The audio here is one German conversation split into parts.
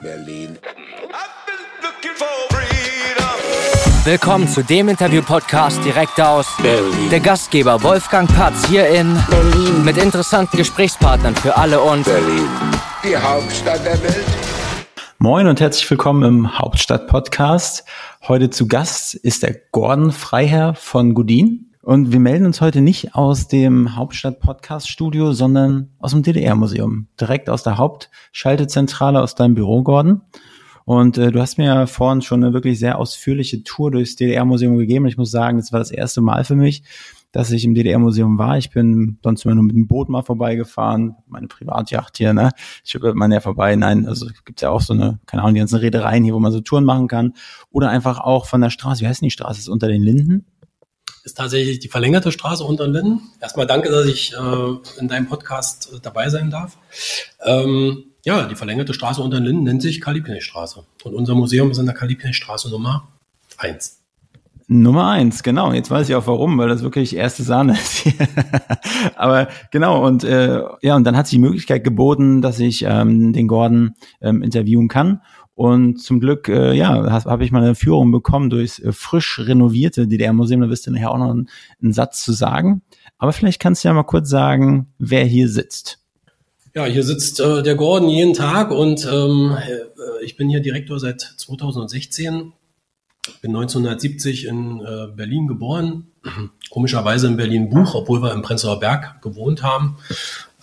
Berlin. Willkommen zu dem Interview-Podcast direkt aus Berlin. der Gastgeber Wolfgang Patz hier in Berlin. mit interessanten Gesprächspartnern für alle und Berlin. Die Hauptstadt der Welt. Moin und herzlich willkommen im Hauptstadt-Podcast. Heute zu Gast ist der Gordon Freiherr von Gudin. Und wir melden uns heute nicht aus dem Hauptstadt-Podcast-Studio, sondern aus dem DDR-Museum. Direkt aus der Hauptschaltezentrale aus deinem Büro, Gordon. Und äh, du hast mir ja vorhin schon eine wirklich sehr ausführliche Tour durchs DDR-Museum gegeben. Ich muss sagen, das war das erste Mal für mich, dass ich im DDR-Museum war. Ich bin sonst immer nur mit dem Boot mal vorbeigefahren, meine Privatjacht hier, ne? Ich hüppe man ja vorbei. Nein, also gibt's ja auch so eine, keine Ahnung, die ganzen Reedereien hier, wo man so Touren machen kann. Oder einfach auch von der Straße. Wie heißt denn die Straße? Ist unter den Linden? Ist tatsächlich die verlängerte Straße unter den Linden. Erstmal danke, dass ich äh, in deinem Podcast äh, dabei sein darf. Ähm, ja, die verlängerte Straße unter den Linden nennt sich Karl-Liebknecht-Straße. Und unser Museum ist in der Karl-Liebknecht-Straße Nummer 1. Nummer eins, genau. Jetzt weiß ich auch warum, weil das wirklich erste Sahne ist. Aber genau, und äh, ja, und dann hat sich die Möglichkeit geboten, dass ich ähm, den Gordon ähm, interviewen kann. Und zum Glück, äh, ja, habe hab ich mal eine Führung bekommen durchs äh, frisch renovierte DDR-Museum. Da wirst du nachher auch noch einen, einen Satz zu sagen. Aber vielleicht kannst du ja mal kurz sagen, wer hier sitzt. Ja, hier sitzt äh, der Gordon jeden Tag und ähm, äh, ich bin hier Direktor seit 2016. Bin 1970 in äh, Berlin geboren. Komischerweise in Berlin-Buch, obwohl wir im Prenzlauer Berg gewohnt haben.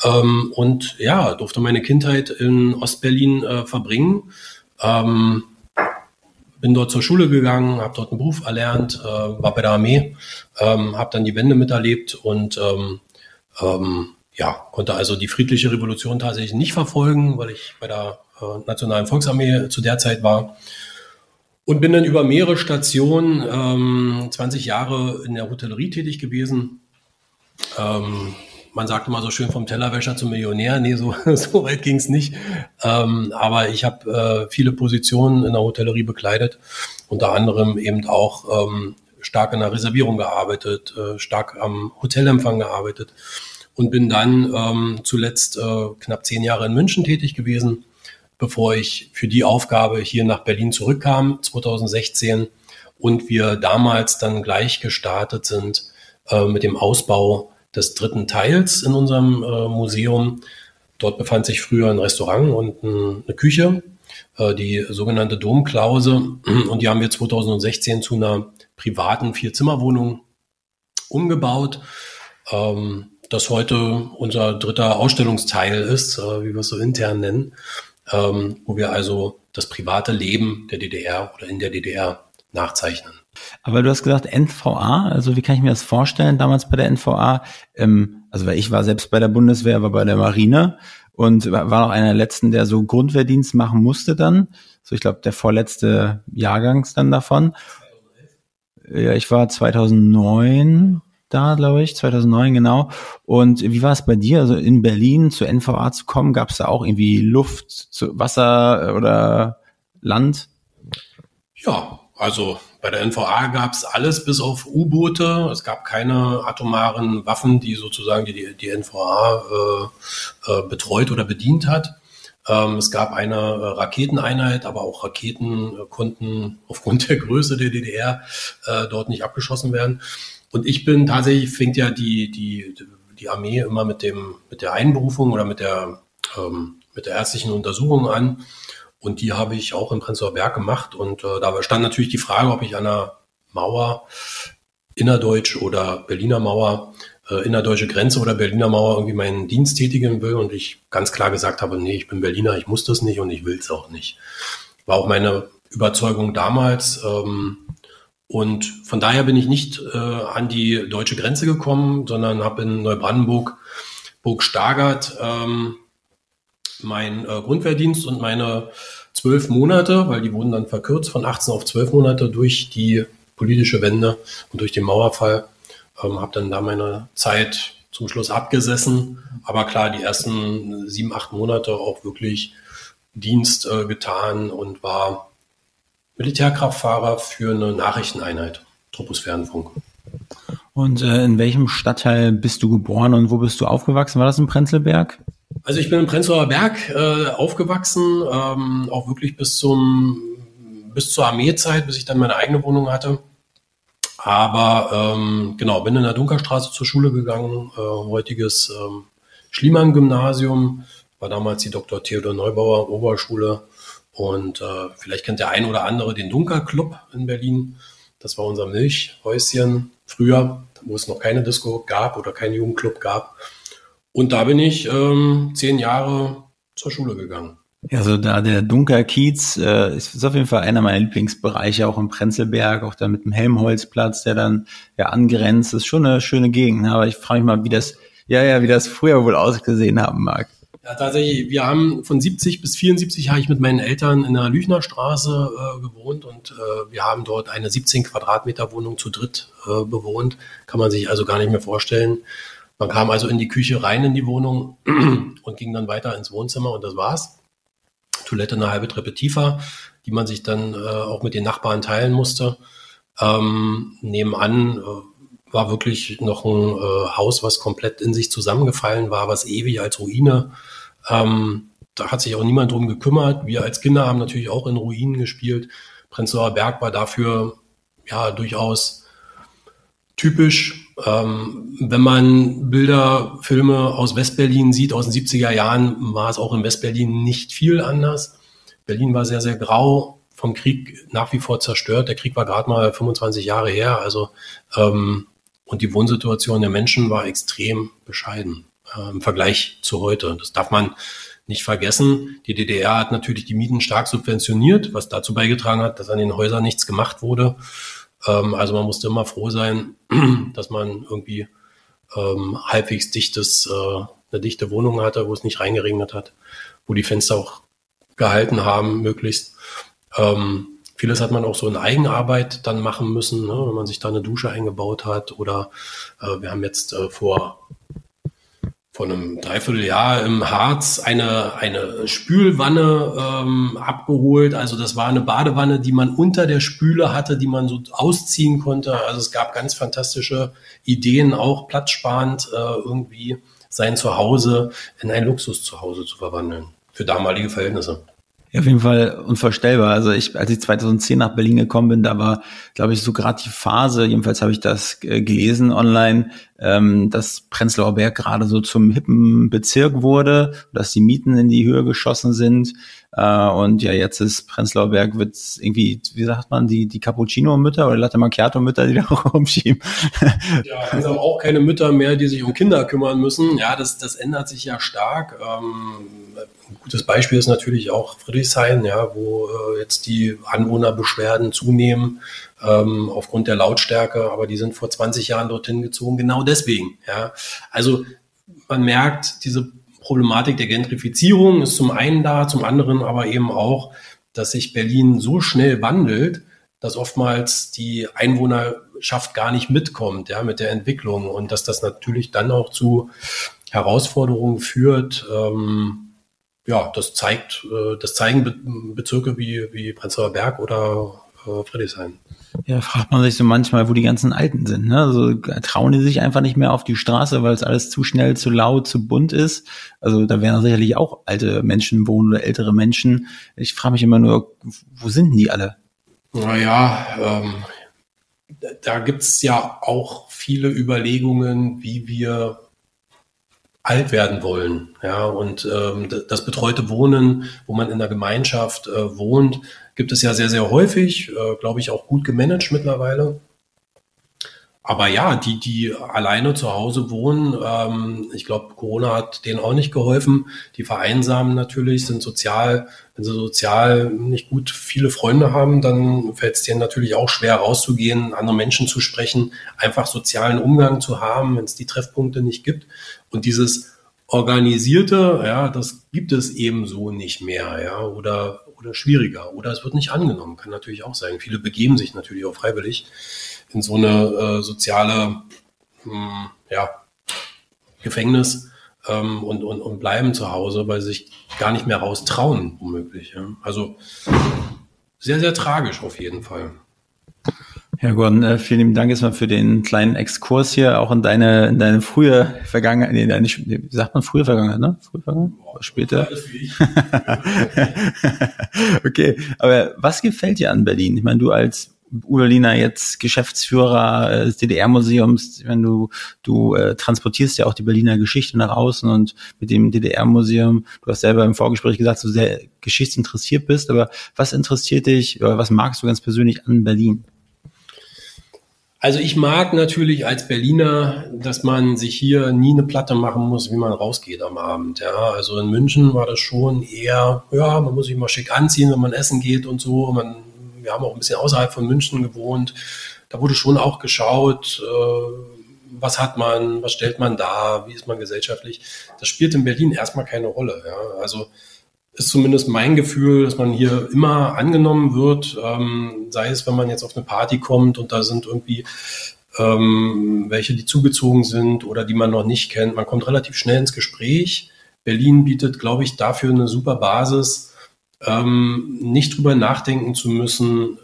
Ähm, und ja, durfte meine Kindheit in Ostberlin äh, verbringen. Ähm, bin dort zur Schule gegangen, habe dort einen Beruf erlernt, äh, war bei der Armee, ähm, habe dann die Wende miterlebt und ähm, ähm, ja, konnte also die friedliche Revolution tatsächlich nicht verfolgen, weil ich bei der äh, Nationalen Volksarmee zu der Zeit war. Und bin dann über mehrere Stationen, ähm, 20 Jahre in der Hotellerie tätig gewesen. Ähm, man sagt immer so schön vom Tellerwäscher zum Millionär. Nee, so, so weit ging es nicht. Ähm, aber ich habe äh, viele Positionen in der Hotellerie bekleidet, unter anderem eben auch ähm, stark in der Reservierung gearbeitet, äh, stark am Hotelempfang gearbeitet und bin dann ähm, zuletzt äh, knapp zehn Jahre in München tätig gewesen, bevor ich für die Aufgabe hier nach Berlin zurückkam, 2016, und wir damals dann gleich gestartet sind äh, mit dem Ausbau des dritten Teils in unserem äh, Museum. Dort befand sich früher ein Restaurant und ein, eine Küche, äh, die sogenannte Domklause. Und die haben wir 2016 zu einer privaten Vier-Zimmer-Wohnung umgebaut. Ähm, das heute unser dritter Ausstellungsteil ist, äh, wie wir es so intern nennen, ähm, wo wir also das private Leben der DDR oder in der DDR nachzeichnen. Aber du hast gesagt NVA, also wie kann ich mir das vorstellen damals bei der NVA? Ähm, also weil ich war selbst bei der Bundeswehr, war bei der Marine und war auch einer der letzten, der so Grundwehrdienst machen musste dann. So ich glaube der vorletzte Jahrgangs dann davon. Ja, ich war 2009 da, glaube ich, 2009 genau. Und wie war es bei dir? Also in Berlin zur NVA zu kommen, gab es da auch irgendwie Luft, Wasser oder Land? Ja, also bei der NVA gab es alles bis auf U-Boote. Es gab keine atomaren Waffen, die sozusagen die, die NVA äh, äh, betreut oder bedient hat. Ähm, es gab eine äh, Raketeneinheit, aber auch Raketen äh, konnten aufgrund der Größe der DDR äh, dort nicht abgeschossen werden. Und ich bin tatsächlich, fängt ja die, die, die Armee immer mit dem, mit der Einberufung oder mit der, ähm, mit der ärztlichen Untersuchung an. Und die habe ich auch in Prenzlauer Berg gemacht. Und äh, da stand natürlich die Frage, ob ich an der Mauer, innerdeutsch oder Berliner Mauer, äh, innerdeutsche Grenze oder Berliner Mauer irgendwie meinen Dienst tätigen will. Und ich ganz klar gesagt habe, nee, ich bin Berliner, ich muss das nicht und ich will es auch nicht. War auch meine Überzeugung damals. Ähm, und von daher bin ich nicht äh, an die deutsche Grenze gekommen, sondern habe in Neubrandenburg, Burg Stargard, ähm, mein äh, Grundwehrdienst und meine zwölf Monate, weil die wurden dann verkürzt von 18 auf zwölf Monate durch die politische Wende und durch den Mauerfall, ähm, habe dann da meine Zeit zum Schluss abgesessen. Aber klar, die ersten sieben, acht Monate auch wirklich Dienst äh, getan und war Militärkraftfahrer für eine Nachrichteneinheit, Troposphärenfunk. Und äh, in welchem Stadtteil bist du geboren und wo bist du aufgewachsen? War das in Prenzlberg? Also ich bin in Prenzlauer Berg äh, aufgewachsen, ähm, auch wirklich bis zum bis zur Armeezeit, bis ich dann meine eigene Wohnung hatte. Aber ähm, genau, bin in der Dunkerstraße zur Schule gegangen, äh, heutiges ähm, Schliemann-Gymnasium, war damals die Dr. Theodor Neubauer Oberschule. Und äh, vielleicht kennt der ein oder andere den Dunkerclub in Berlin. Das war unser Milchhäuschen früher, wo es noch keine Disco gab oder keinen Jugendclub gab. Und da bin ich ähm, zehn Jahre zur Schule gegangen. Ja, so da der Dunkerkiez äh, ist, ist auf jeden Fall einer meiner Lieblingsbereiche, auch im Prenzlberg, auch da mit dem Helmholtzplatz, der dann ja angrenzt. Das ist schon eine schöne Gegend, ne? aber ich frage mich mal, wie das, ja, ja, wie das früher wohl ausgesehen haben mag. Ja, tatsächlich, wir haben von 70 bis 74 habe ich mit meinen Eltern in der Lüchnerstraße äh, gewohnt und äh, wir haben dort eine 17 Quadratmeter Wohnung zu dritt äh, bewohnt. Kann man sich also gar nicht mehr vorstellen. Man kam also in die Küche rein in die Wohnung und ging dann weiter ins Wohnzimmer und das war's. Toilette eine halbe Treppe tiefer, die man sich dann äh, auch mit den Nachbarn teilen musste. Ähm, nebenan äh, war wirklich noch ein äh, Haus, was komplett in sich zusammengefallen war, was ewig als Ruine. Ähm, da hat sich auch niemand drum gekümmert. Wir als Kinder haben natürlich auch in Ruinen gespielt. Prenzlauer Berg war dafür ja durchaus typisch. Ähm, wenn man Bilder, Filme aus Westberlin sieht, aus den 70er Jahren, war es auch in Westberlin nicht viel anders. Berlin war sehr, sehr grau, vom Krieg nach wie vor zerstört. Der Krieg war gerade mal 25 Jahre her. Also ähm, und die Wohnsituation der Menschen war extrem bescheiden äh, im Vergleich zu heute. Das darf man nicht vergessen. Die DDR hat natürlich die Mieten stark subventioniert, was dazu beigetragen hat, dass an den Häusern nichts gemacht wurde. Ähm, also man musste immer froh sein, dass man irgendwie ähm, halbwegs dichtes, äh, eine dichte Wohnung hatte, wo es nicht reingeregnet hat, wo die Fenster auch gehalten haben, möglichst. Ähm, vieles hat man auch so in Eigenarbeit dann machen müssen, ne, wenn man sich da eine Dusche eingebaut hat. Oder äh, wir haben jetzt äh, vor vor einem Dreivierteljahr im Harz eine, eine Spülwanne ähm, abgeholt. Also das war eine Badewanne, die man unter der Spüle hatte, die man so ausziehen konnte. Also es gab ganz fantastische Ideen, auch platzsparend äh, irgendwie sein Zuhause in ein Luxuszuhause zu verwandeln. Für damalige Verhältnisse. Ja, auf jeden Fall unvorstellbar. Also ich, als ich 2010 nach Berlin gekommen bin, da war, glaube ich, so gerade die Phase, jedenfalls habe ich das äh, gelesen online, ähm, dass Prenzlauer Berg gerade so zum hippen Bezirk wurde, dass die Mieten in die Höhe geschossen sind. Äh, und ja, jetzt ist Prenzlauer Berg wird irgendwie, wie sagt man, die, die Cappuccino-Mütter oder Latte Macchiato-Mütter, die da rumschieben. Ja, also auch keine Mütter mehr, die sich um Kinder kümmern müssen. Ja, das, das ändert sich ja stark. Ähm, ein gutes Beispiel ist natürlich auch Friedrichshain, ja, wo äh, jetzt die Anwohnerbeschwerden zunehmen ähm, aufgrund der Lautstärke, aber die sind vor 20 Jahren dorthin gezogen, genau deswegen. Ja. Also man merkt, diese Problematik der Gentrifizierung ist zum einen da, zum anderen aber eben auch, dass sich Berlin so schnell wandelt, dass oftmals die Einwohnerschaft gar nicht mitkommt, ja, mit der Entwicklung und dass das natürlich dann auch zu Herausforderungen führt. Ähm, ja, das zeigt, äh, das zeigen Bezirke wie, wie Prenzlauer Berg oder äh, Friedrichshain. Ja, fragt man sich so manchmal, wo die ganzen Alten sind. Ne? Also trauen die sich einfach nicht mehr auf die Straße, weil es alles zu schnell, zu laut, zu bunt ist. Also da werden sicherlich auch alte Menschen wohnen oder ältere Menschen. Ich frage mich immer nur, wo sind denn die alle? Naja, ähm, da gibt's ja auch viele Überlegungen, wie wir alt werden wollen. Ja, und ähm, das betreute Wohnen, wo man in der Gemeinschaft äh, wohnt, gibt es ja sehr, sehr häufig, äh, glaube ich, auch gut gemanagt mittlerweile. Aber ja, die, die alleine zu Hause wohnen, ähm, ich glaube, Corona hat denen auch nicht geholfen. Die vereinsamen natürlich, sind sozial, wenn sie sozial nicht gut viele Freunde haben, dann fällt es denen natürlich auch schwer rauszugehen, andere Menschen zu sprechen, einfach sozialen Umgang zu haben, wenn es die Treffpunkte nicht gibt. Und dieses organisierte, ja, das gibt es eben so nicht mehr, ja, oder, oder schwieriger, oder es wird nicht angenommen, kann natürlich auch sein. Viele begeben sich natürlich auch freiwillig in so eine äh, soziale mh, hm, ja, Gefängnis ähm, und, und, und bleiben zu Hause, weil sie sich gar nicht mehr raus trauen, womöglich. Ja. Also sehr, sehr tragisch auf jeden Fall. Ja, Gordon, äh, vielen lieben Dank erstmal für den kleinen Exkurs hier, auch in deine, in deine frühe Vergangenheit, nee, deine, wie sagt man frühe Vergangenheit, ne? Frühe Vergangenheit? Boah, später? okay, aber was gefällt dir an Berlin? Ich meine, du als Berliner jetzt Geschäftsführer äh, des DDR-Museums, wenn du du äh, transportierst ja auch die Berliner Geschichte nach außen und mit dem DDR-Museum, du hast selber im Vorgespräch gesagt, du sehr geschichtsinteressiert bist, aber was interessiert dich oder was magst du ganz persönlich an Berlin? Also ich mag natürlich als Berliner, dass man sich hier nie eine Platte machen muss, wie man rausgeht am Abend. Ja, also in München war das schon eher, ja, man muss sich mal schick anziehen, wenn man essen geht und so. Man, wir haben auch ein bisschen außerhalb von München gewohnt. Da wurde schon auch geschaut, äh, was hat man, was stellt man da, wie ist man gesellschaftlich. Das spielt in Berlin erstmal keine Rolle. Ja, also ist zumindest mein Gefühl, dass man hier immer angenommen wird, ähm, sei es, wenn man jetzt auf eine Party kommt und da sind irgendwie ähm, welche, die zugezogen sind oder die man noch nicht kennt. Man kommt relativ schnell ins Gespräch. Berlin bietet, glaube ich, dafür eine super Basis, ähm, nicht drüber nachdenken zu müssen,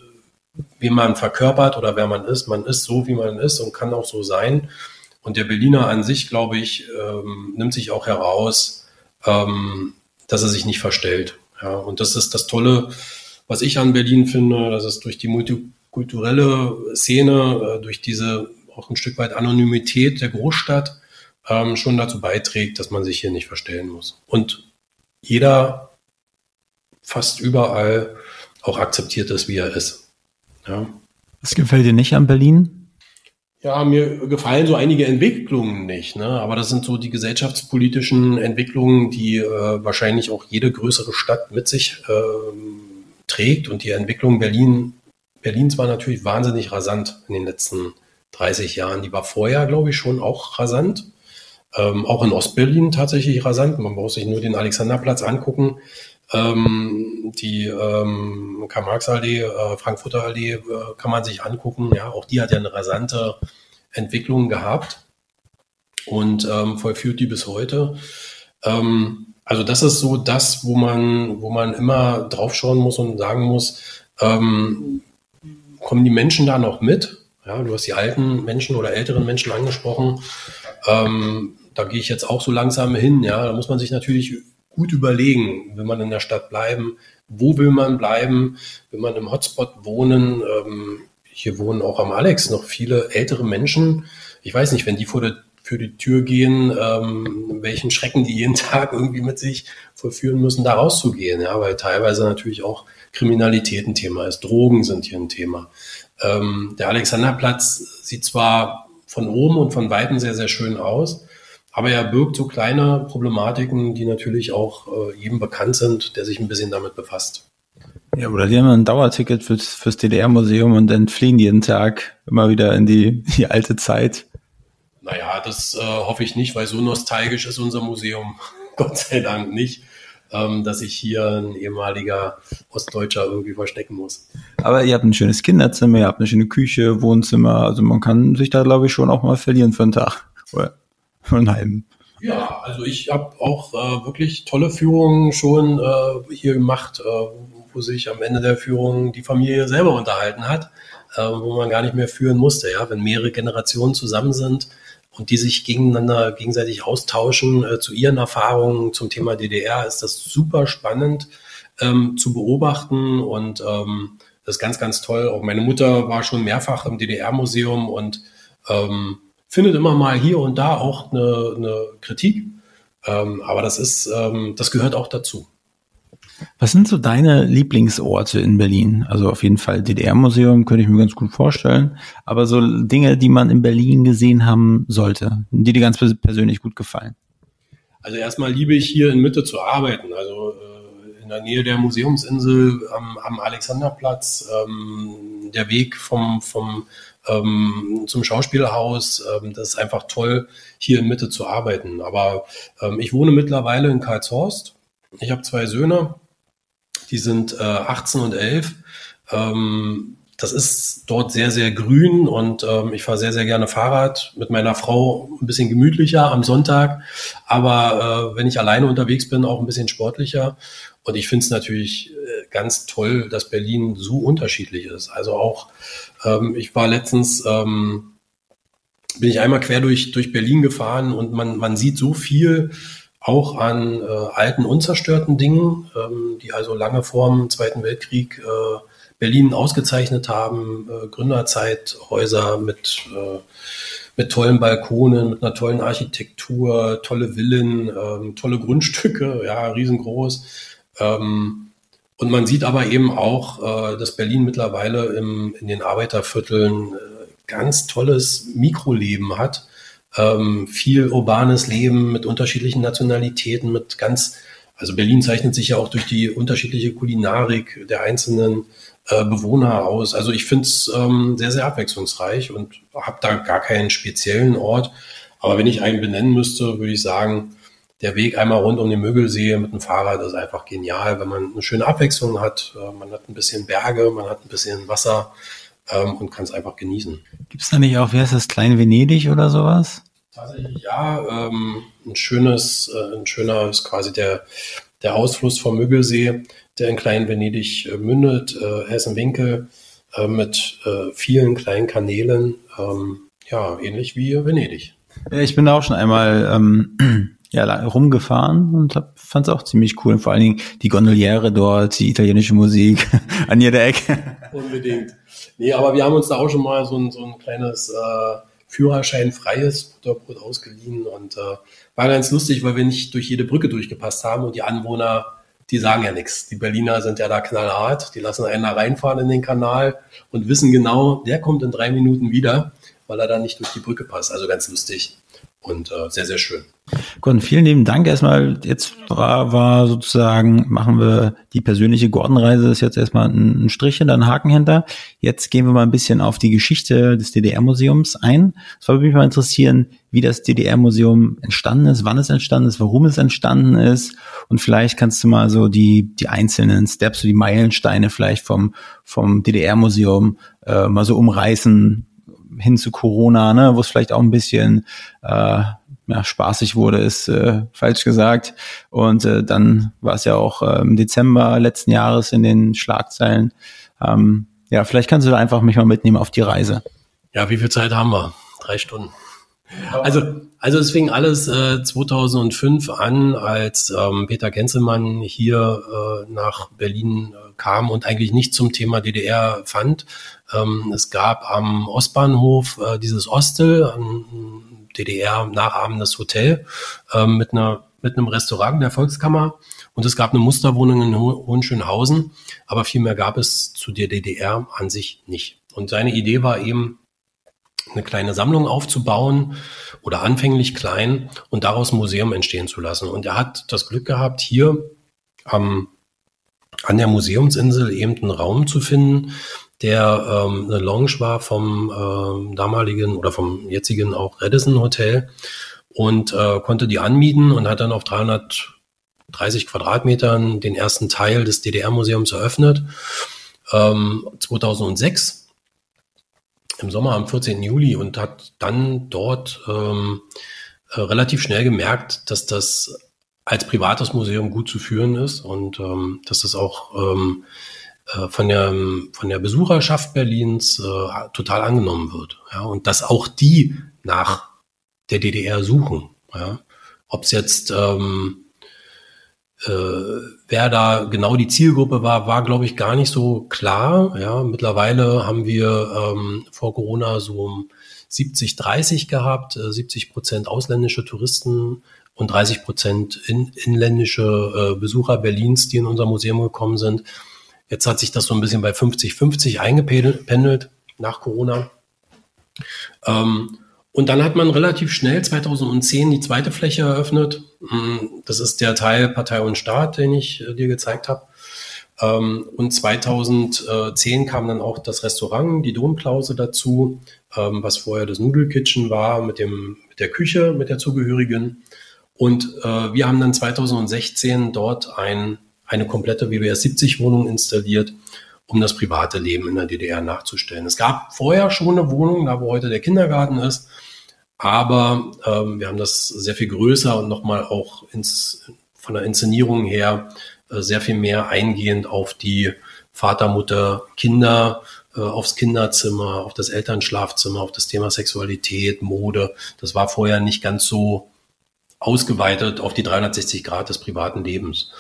wie man verkörpert oder wer man ist. Man ist so, wie man ist und kann auch so sein. Und der Berliner an sich, glaube ich, ähm, nimmt sich auch heraus, ähm, dass er sich nicht verstellt. Ja, und das ist das Tolle, was ich an Berlin finde, dass es durch die multikulturelle Szene, äh, durch diese auch ein Stück weit Anonymität der Großstadt ähm, schon dazu beiträgt, dass man sich hier nicht verstellen muss. Und jeder fast überall auch akzeptiert ist, wie er ist. Ja. Was gefällt dir nicht an Berlin? Ja, mir gefallen so einige Entwicklungen nicht, ne? aber das sind so die gesellschaftspolitischen Entwicklungen, die äh, wahrscheinlich auch jede größere Stadt mit sich äh, trägt. Und die Entwicklung Berlin, Berlins war natürlich wahnsinnig rasant in den letzten 30 Jahren. Die war vorher, glaube ich, schon auch rasant. Ähm, auch in Ostberlin tatsächlich rasant. Man braucht sich nur den Alexanderplatz angucken. Ähm, die ähm, Karl-Marx-Allee, äh, Frankfurter Allee äh, kann man sich angucken. Ja, auch die hat ja eine rasante Entwicklung gehabt und ähm, vollführt die bis heute. Ähm, also das ist so das, wo man, wo man immer draufschauen muss und sagen muss, ähm, kommen die Menschen da noch mit? Ja, du hast die alten Menschen oder älteren Menschen angesprochen. Ähm, da gehe ich jetzt auch so langsam hin. Ja, da muss man sich natürlich gut überlegen, will man in der Stadt bleiben, wo will man bleiben, will man im Hotspot wohnen. Ähm, hier wohnen auch am Alex noch viele ältere Menschen. Ich weiß nicht, wenn die vor der für die Tür gehen, ähm, welchen Schrecken die jeden Tag irgendwie mit sich vollführen müssen, da rauszugehen, ja, weil teilweise natürlich auch Kriminalität ein Thema ist, Drogen sind hier ein Thema. Ähm, der Alexanderplatz sieht zwar von oben und von Weitem sehr, sehr schön aus, aber er birgt so kleine Problematiken, die natürlich auch äh, jedem bekannt sind, der sich ein bisschen damit befasst. Ja, oder die haben ein Dauerticket fürs, fürs DDR-Museum und dann fliegen jeden Tag immer wieder in die, die alte Zeit. Naja, das äh, hoffe ich nicht, weil so nostalgisch ist unser Museum Gott sei Dank nicht, ähm, dass sich hier ein ehemaliger Ostdeutscher irgendwie verstecken muss. Aber ihr habt ein schönes Kinderzimmer, ihr habt eine schöne Küche, Wohnzimmer, also man kann sich da, glaube ich, schon auch mal verlieren für einen Tag. Oder? Einen halben. Ja, also ich habe auch äh, wirklich tolle Führungen schon äh, hier gemacht, äh, wo sich am Ende der Führung die Familie selber unterhalten hat, äh, wo man gar nicht mehr führen musste. Ja, wenn mehrere Generationen zusammen sind und die sich gegeneinander gegenseitig austauschen äh, zu ihren Erfahrungen zum Thema DDR, ist das super spannend ähm, zu beobachten und ähm, das ist ganz, ganz toll. Auch meine Mutter war schon mehrfach im DDR-Museum und ähm, findet immer mal hier und da auch eine, eine Kritik. Ähm, aber das ist, ähm, das gehört auch dazu. Was sind so deine Lieblingsorte in Berlin? Also auf jeden Fall DDR-Museum könnte ich mir ganz gut vorstellen. Aber so Dinge, die man in Berlin gesehen haben sollte, die dir ganz persönlich gut gefallen. Also erstmal liebe ich hier in Mitte zu arbeiten. Also äh, in der Nähe der Museumsinsel am, am Alexanderplatz, ähm, der Weg vom, vom ähm, zum Schauspielhaus. Ähm, das ist einfach toll, hier in Mitte zu arbeiten. Aber ähm, ich wohne mittlerweile in Karlshorst. Ich habe zwei Söhne, die sind äh, 18 und 11. Ähm, das ist dort sehr, sehr grün und ähm, ich fahre sehr, sehr gerne Fahrrad mit meiner Frau ein bisschen gemütlicher am Sonntag, aber äh, wenn ich alleine unterwegs bin, auch ein bisschen sportlicher. Und ich finde es natürlich äh, ganz toll, dass Berlin so unterschiedlich ist. Also auch, ähm, ich war letztens, ähm, bin ich einmal quer durch, durch Berlin gefahren und man, man sieht so viel auch an äh, alten, unzerstörten Dingen, ähm, die also lange vor dem Zweiten Weltkrieg äh, Berlin ausgezeichnet haben. Äh, Gründerzeithäuser mit, äh, mit tollen Balkonen, mit einer tollen Architektur, tolle Villen, ähm, tolle Grundstücke, ja, riesengroß. Ähm, und man sieht aber eben auch, äh, dass Berlin mittlerweile im, in den Arbeitervierteln äh, ganz tolles Mikroleben hat ähm, viel urbanes Leben mit unterschiedlichen Nationalitäten, mit ganz, also Berlin zeichnet sich ja auch durch die unterschiedliche Kulinarik der einzelnen äh, Bewohner aus. Also ich finde es ähm, sehr, sehr abwechslungsreich und habe da gar keinen speziellen Ort. Aber wenn ich einen benennen müsste, würde ich sagen, der Weg einmal rund um den Mögelsee mit dem Fahrrad ist einfach genial, wenn man eine schöne Abwechslung hat. Äh, man hat ein bisschen Berge, man hat ein bisschen Wasser ähm, und kann es einfach genießen. Gibt es da nicht auch, wie heißt das, Klein Venedig oder sowas? Tatsächlich ja. Ähm, ein schönes, äh, ein schöner ist quasi der, der Ausfluss vom Müggelsee, der in Klein Venedig äh, mündet, äh, Hessenwinkel äh, mit äh, vielen kleinen Kanälen. Ähm, ja, ähnlich wie Venedig. Ja, ich bin auch schon einmal ähm, ja, rumgefahren und fand es auch ziemlich cool. Und vor allen Dingen die Gondoliere dort, die italienische Musik an jeder Ecke. Unbedingt. Nee, aber wir haben uns da auch schon mal so ein, so ein kleines äh, Führerschein freies Butterbrot ausgeliehen und äh, war ganz lustig, weil wir nicht durch jede Brücke durchgepasst haben und die Anwohner, die sagen ja nichts. Die Berliner sind ja da knallhart, die lassen einen da reinfahren in den Kanal und wissen genau, der kommt in drei Minuten wieder, weil er da nicht durch die Brücke passt. Also ganz lustig und äh, sehr, sehr schön. Gordon, vielen lieben Dank erstmal. Jetzt war, war sozusagen, machen wir die persönliche Gordon-Reise, ist jetzt erstmal ein, ein Strich hinter, ein Haken hinter. Jetzt gehen wir mal ein bisschen auf die Geschichte des DDR-Museums ein. Es würde mich mal interessieren, wie das DDR-Museum entstanden ist, wann es entstanden ist, warum es entstanden ist. Und vielleicht kannst du mal so die, die einzelnen Steps, so die Meilensteine vielleicht vom, vom DDR-Museum äh, mal so umreißen, hin zu Corona, ne, wo es vielleicht auch ein bisschen äh, ja, spaßig wurde, ist äh, falsch gesagt. Und äh, dann war es ja auch äh, im Dezember letzten Jahres in den Schlagzeilen. Ähm, ja, vielleicht kannst du da einfach mich mal mitnehmen auf die Reise. Ja, wie viel Zeit haben wir? Drei Stunden. Also, also es fing alles äh, 2005 an, als ähm, Peter Genzelmann hier äh, nach Berlin äh, kam und eigentlich nicht zum Thema DDR fand. Ähm, es gab am Ostbahnhof äh, dieses Ostel, ein DDR nachahmendes Hotel äh, mit einer mit einem Restaurant der Volkskammer und es gab eine Musterwohnung in Hohenschönhausen, aber viel mehr gab es zu der DDR an sich nicht. Und seine Idee war eben, eine kleine Sammlung aufzubauen oder anfänglich klein und daraus ein Museum entstehen zu lassen. Und er hat das Glück gehabt, hier am, an der Museumsinsel eben einen Raum zu finden, der ähm, eine Lounge war vom ähm, damaligen oder vom jetzigen auch Redison Hotel und äh, konnte die anmieten und hat dann auf 330 Quadratmetern den ersten Teil des DDR-Museums eröffnet. Ähm, 2006 im Sommer am 14. Juli und hat dann dort ähm, äh, relativ schnell gemerkt, dass das als privates Museum gut zu führen ist und ähm, dass das auch ähm, äh, von, der, von der Besucherschaft Berlins äh, total angenommen wird. Ja, und dass auch die nach der DDR suchen. Ja. Ob es jetzt ähm, äh, wer da genau die Zielgruppe war, war, glaube ich, gar nicht so klar. Ja, mittlerweile haben wir ähm, vor Corona so 70, 30 gehabt, äh, 70 Prozent ausländische Touristen und 30 Prozent in, inländische äh, Besucher Berlins, die in unser Museum gekommen sind. Jetzt hat sich das so ein bisschen bei 50, 50 eingependelt nach Corona. Ähm, und dann hat man relativ schnell 2010 die zweite Fläche eröffnet. Mm, das ist der Teil Partei und Staat, den ich äh, dir gezeigt habe. Ähm, und 2010 kam dann auch das Restaurant, die Domklause dazu, ähm, was vorher das Nudelkitchen war mit, dem, mit der Küche, mit der zugehörigen. Und äh, wir haben dann 2016 dort ein, eine komplette WBS 70 Wohnung installiert, um das private Leben in der DDR nachzustellen. Es gab vorher schon eine Wohnung, da wo heute der Kindergarten ist. Aber ähm, wir haben das sehr viel größer und nochmal auch ins, von der Inszenierung her äh, sehr viel mehr eingehend auf die Vater, Mutter, Kinder, äh, aufs Kinderzimmer, auf das Elternschlafzimmer, auf das Thema Sexualität, Mode. Das war vorher nicht ganz so ausgeweitet auf die 360 Grad des privaten Lebens.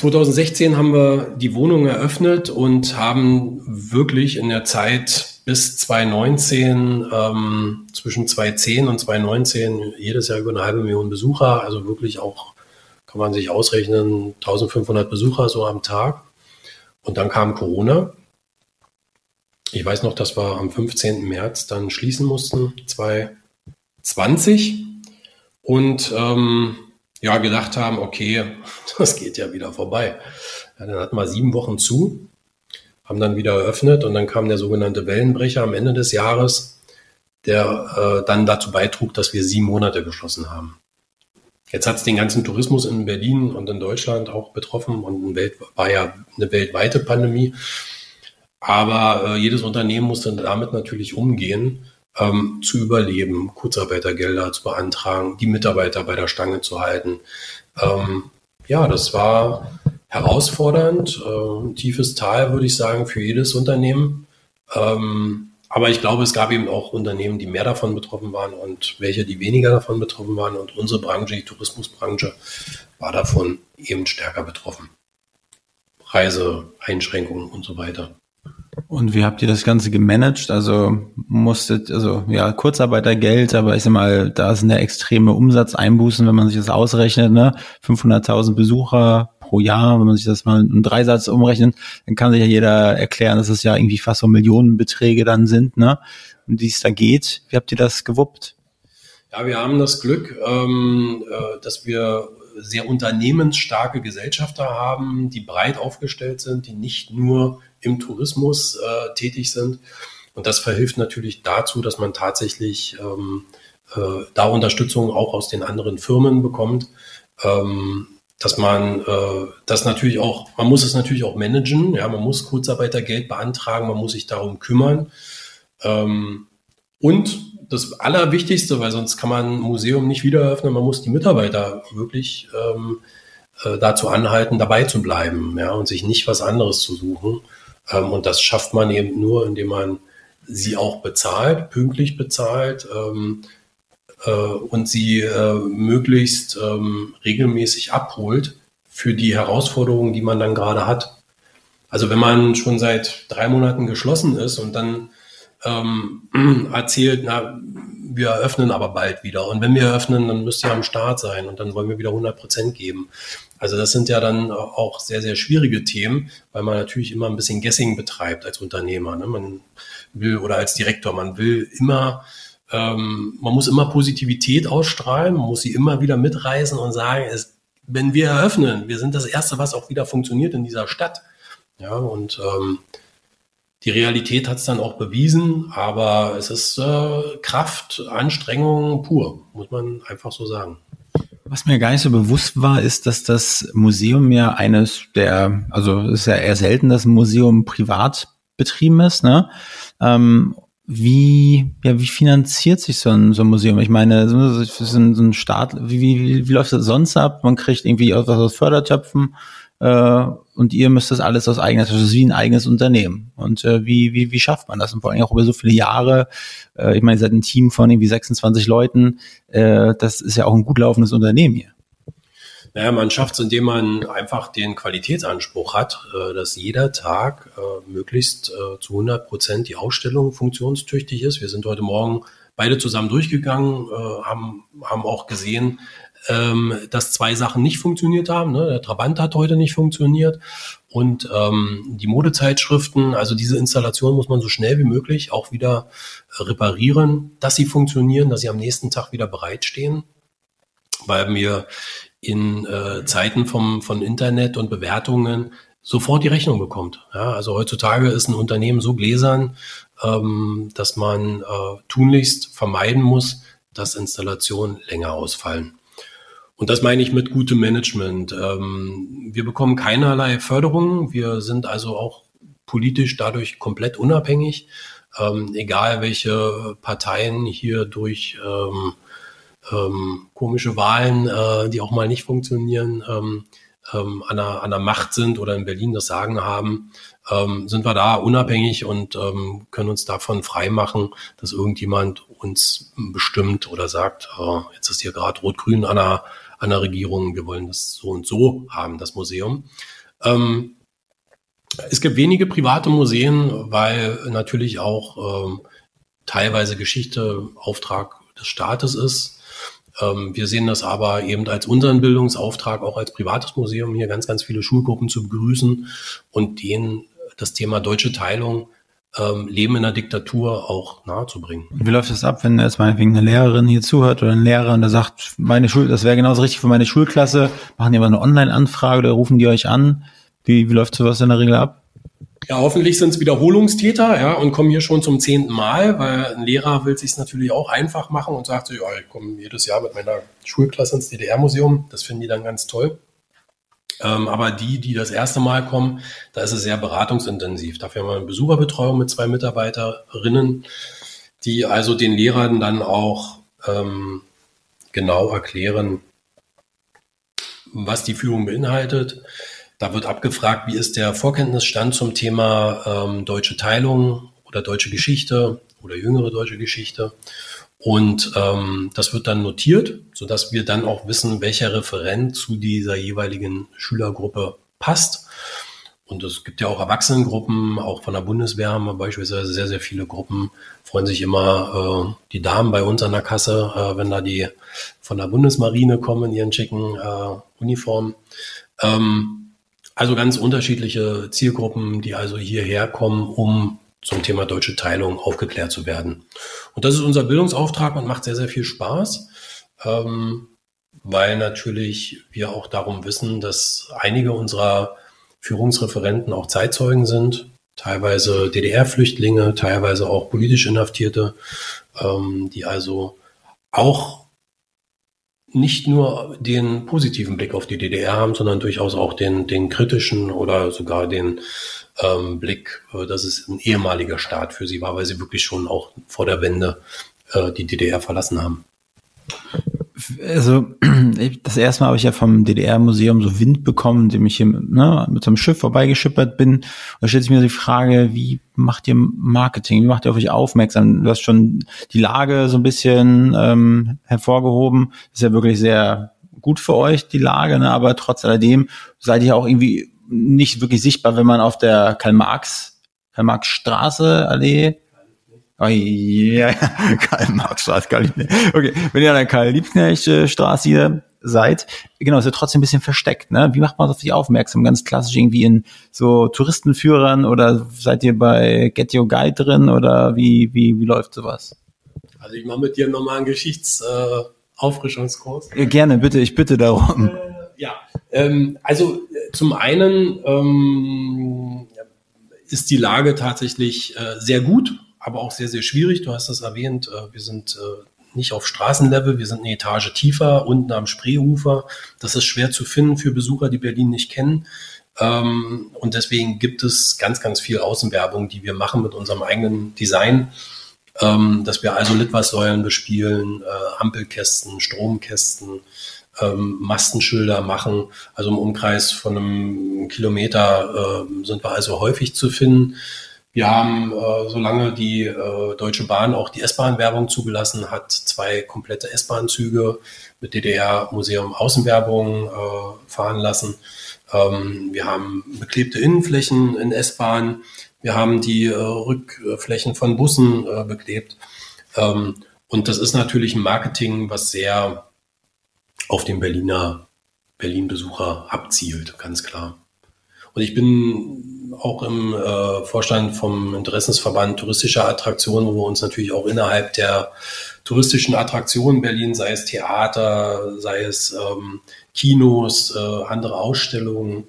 2016 haben wir die Wohnung eröffnet und haben wirklich in der Zeit bis 2019, ähm, zwischen 2010 und 2019, jedes Jahr über eine halbe Million Besucher, also wirklich auch, kann man sich ausrechnen, 1500 Besucher so am Tag. Und dann kam Corona. Ich weiß noch, dass wir am 15. März dann schließen mussten, 2020. Und ähm, ja, gedacht haben, okay, das geht ja wieder vorbei. Ja, dann hatten wir sieben Wochen zu, haben dann wieder eröffnet und dann kam der sogenannte Wellenbrecher am Ende des Jahres, der äh, dann dazu beitrug, dass wir sieben Monate geschlossen haben. Jetzt hat es den ganzen Tourismus in Berlin und in Deutschland auch betroffen und Welt, war ja eine weltweite Pandemie. Aber äh, jedes Unternehmen musste damit natürlich umgehen ähm, zu überleben, Kurzarbeitergelder zu beantragen, die Mitarbeiter bei der Stange zu halten. Ähm, ja, das war herausfordernd, äh, tiefes Tal, würde ich sagen, für jedes Unternehmen. Ähm, aber ich glaube, es gab eben auch Unternehmen, die mehr davon betroffen waren und welche, die weniger davon betroffen waren. Und unsere Branche, die Tourismusbranche, war davon eben stärker betroffen. Reiseeinschränkungen und so weiter. Und wie habt ihr das Ganze gemanagt? Also musstet, also ja, Kurzarbeitergeld, aber ich sag mal, da sind ja extreme Umsatzeinbußen, wenn man sich das ausrechnet, ne? 500.000 Besucher pro Jahr, wenn man sich das mal in Dreisatz umrechnet, dann kann sich ja jeder erklären, dass es ja irgendwie fast so Millionenbeträge dann sind, ne? Und wie es da geht. Wie habt ihr das gewuppt? Ja, wir haben das Glück, ähm, äh, dass wir sehr unternehmensstarke Gesellschafter haben, die breit aufgestellt sind, die nicht nur im Tourismus äh, tätig sind. Und das verhilft natürlich dazu, dass man tatsächlich ähm, äh, da Unterstützung auch aus den anderen Firmen bekommt. Ähm, dass man äh, das natürlich auch, man muss es natürlich auch managen, ja, man muss Kurzarbeitergeld beantragen, man muss sich darum kümmern. Ähm, und das Allerwichtigste, weil sonst kann man ein Museum nicht wieder öffnen, man muss die Mitarbeiter wirklich ähm, äh, dazu anhalten, dabei zu bleiben, ja, und sich nicht was anderes zu suchen. Ähm, und das schafft man eben nur, indem man sie auch bezahlt, pünktlich bezahlt ähm, äh, und sie äh, möglichst ähm, regelmäßig abholt für die Herausforderungen, die man dann gerade hat. Also wenn man schon seit drei Monaten geschlossen ist und dann ähm, erzählt, na, wir eröffnen aber bald wieder. Und wenn wir eröffnen, dann müsst ihr am Start sein und dann wollen wir wieder 100 Prozent geben. Also das sind ja dann auch sehr, sehr schwierige Themen, weil man natürlich immer ein bisschen Guessing betreibt als Unternehmer. Ne? Man will oder als Direktor, man will immer, ähm, man muss immer Positivität ausstrahlen, man muss sie immer wieder mitreißen und sagen, es, wenn wir eröffnen, wir sind das Erste, was auch wieder funktioniert in dieser Stadt. Ja, und ähm, die Realität hat es dann auch bewiesen, aber es ist äh, Kraft, Anstrengung pur, muss man einfach so sagen. Was mir gar nicht so bewusst war, ist, dass das Museum ja eines der, also es ist ja eher selten, dass ein Museum privat betrieben ist, ne? Ähm, wie, ja, wie finanziert sich so ein, so ein Museum? Ich meine, so, so ein Staat, wie, wie, wie läuft das sonst ab? Man kriegt irgendwie was aus Fördertöpfen äh, und ihr müsst das alles aus eigener Tasche, das ist wie ein eigenes Unternehmen. Und äh, wie, wie, wie schafft man das? Und vor allem auch über so viele Jahre, äh, ich meine, ihr seid ein Team von irgendwie 26 Leuten, äh, das ist ja auch ein gut laufendes Unternehmen hier. Naja, man schafft es, indem man einfach den Qualitätsanspruch hat, äh, dass jeder Tag äh, möglichst äh, zu 100 Prozent die Ausstellung funktionstüchtig ist. Wir sind heute Morgen beide zusammen durchgegangen, haben, haben auch gesehen, ähm, dass zwei Sachen nicht funktioniert haben. Ne? Der Trabant hat heute nicht funktioniert und ähm, die Modezeitschriften, also diese Installation muss man so schnell wie möglich auch wieder reparieren, dass sie funktionieren, dass sie am nächsten Tag wieder bereitstehen, weil wir in äh, Zeiten vom, von Internet und Bewertungen sofort die Rechnung bekommt. Ja, also heutzutage ist ein Unternehmen so gläsern, ähm, dass man äh, tunlichst vermeiden muss, dass Installationen länger ausfallen. Und das meine ich mit gutem Management. Ähm, wir bekommen keinerlei Förderung. Wir sind also auch politisch dadurch komplett unabhängig. Ähm, egal welche Parteien hier durch ähm, komische Wahlen, äh, die auch mal nicht funktionieren, an, der, an der Macht sind oder in Berlin das Sagen haben, ähm, sind wir da unabhängig und ähm, können uns davon freimachen, dass irgendjemand uns bestimmt oder sagt, äh, jetzt ist hier gerade Rot-Grün an der, an der Regierung, wir wollen das so und so haben, das Museum. Ähm, es gibt wenige private Museen, weil natürlich auch ähm, teilweise Geschichte Auftrag des Staates ist. Ähm, wir sehen das aber eben als unseren Bildungsauftrag, auch als privates Museum, hier ganz, ganz viele Schulgruppen zu begrüßen und denen das Thema deutsche Teilung ähm, Leben in der Diktatur auch nahezubringen. Wie läuft das ab, wenn jetzt meinetwegen eine Lehrerin hier zuhört oder ein Lehrer und der sagt, meine Schul, das wäre genauso richtig für meine Schulklasse, machen die aber eine Online-Anfrage oder rufen die euch an? Wie, wie läuft sowas in der Regel ab? Ja, hoffentlich sind es Wiederholungstäter, ja, und kommen hier schon zum zehnten Mal, weil ein Lehrer will sich natürlich auch einfach machen und sagt so, ja, ich komme jedes Jahr mit meiner Schulklasse ins DDR-Museum. Das finden die dann ganz toll. Ähm, aber die, die das erste Mal kommen, da ist es sehr beratungsintensiv. Dafür haben wir eine Besucherbetreuung mit zwei Mitarbeiterinnen, die also den Lehrern dann auch ähm, genau erklären, was die Führung beinhaltet, da wird abgefragt, wie ist der Vorkenntnisstand zum Thema ähm, deutsche Teilung oder deutsche Geschichte oder jüngere deutsche Geschichte. Und ähm, das wird dann notiert, sodass wir dann auch wissen, welcher Referent zu dieser jeweiligen Schülergruppe passt. Und es gibt ja auch Erwachsenengruppen, auch von der Bundeswehr haben wir beispielsweise sehr, sehr viele Gruppen. Freuen sich immer äh, die Damen bei uns an der Kasse, äh, wenn da die von der Bundesmarine kommen in ihren schicken äh, Uniformen. Ähm, also ganz unterschiedliche Zielgruppen, die also hierher kommen, um zum Thema deutsche Teilung aufgeklärt zu werden. Und das ist unser Bildungsauftrag und macht sehr, sehr viel Spaß, ähm, weil natürlich wir auch darum wissen, dass einige unserer Führungsreferenten auch Zeitzeugen sind, teilweise DDR-Flüchtlinge, teilweise auch politisch Inhaftierte, ähm, die also auch nicht nur den positiven Blick auf die DDR haben, sondern durchaus auch den, den kritischen oder sogar den ähm, Blick, äh, dass es ein ehemaliger Staat für sie war, weil sie wirklich schon auch vor der Wende äh, die DDR verlassen haben also das erste Mal habe ich ja vom DDR-Museum so Wind bekommen, indem ich hier ne, mit so einem Schiff vorbeigeschippert bin. Und da stellt sich mir die Frage, wie macht ihr Marketing? Wie macht ihr auf euch aufmerksam? Du hast schon die Lage so ein bisschen ähm, hervorgehoben. Ist ja wirklich sehr gut für euch, die Lage, ne? aber trotz alledem seid ihr auch irgendwie nicht wirklich sichtbar, wenn man auf der Karl-Marx, Karl-Marx-Straße, Allee Oh, ja, Karl-Marx-Straße, Karl Liebknecht. Okay, wenn ihr an der Karl-Liebknecht-Straße hier seid, genau, ist ja trotzdem ein bisschen versteckt, ne? Wie macht man auf sich aufmerksam? Ganz klassisch irgendwie in so Touristenführern oder seid ihr bei Get Your Guide drin oder wie, wie, wie läuft sowas? Also ich mache mit dir nochmal einen Geschichtsauffrischungskurs. Äh, gerne, bitte, ich bitte darum. Äh, ja, ähm, also zum einen ähm, ist die Lage tatsächlich äh, sehr gut aber auch sehr, sehr schwierig. Du hast das erwähnt, äh, wir sind äh, nicht auf Straßenlevel, wir sind eine Etage tiefer, unten am Spreeufer. Das ist schwer zu finden für Besucher, die Berlin nicht kennen. Ähm, und deswegen gibt es ganz, ganz viel Außenwerbung, die wir machen mit unserem eigenen Design, ähm, dass wir also Litwassäulen bespielen, äh, Ampelkästen, Stromkästen, ähm, Mastenschilder machen. Also im Umkreis von einem Kilometer sind wir also häufig zu finden. Wir haben, äh, solange die äh, Deutsche Bahn auch die S-Bahn-Werbung zugelassen hat, zwei komplette S-Bahn-Züge mit DDR-Museum Außenwerbung äh, fahren lassen. Ähm, wir haben beklebte Innenflächen in S-Bahn. Wir haben die äh, Rückflächen von Bussen äh, beklebt. Ähm, und das ist natürlich ein Marketing, was sehr auf den Berliner Berlin-Besucher abzielt, ganz klar. Und ich bin auch im äh, Vorstand vom Interessensverband touristischer Attraktionen, wo wir uns natürlich auch innerhalb der touristischen Attraktionen Berlin, sei es Theater, sei es ähm, Kinos, äh, andere Ausstellungen,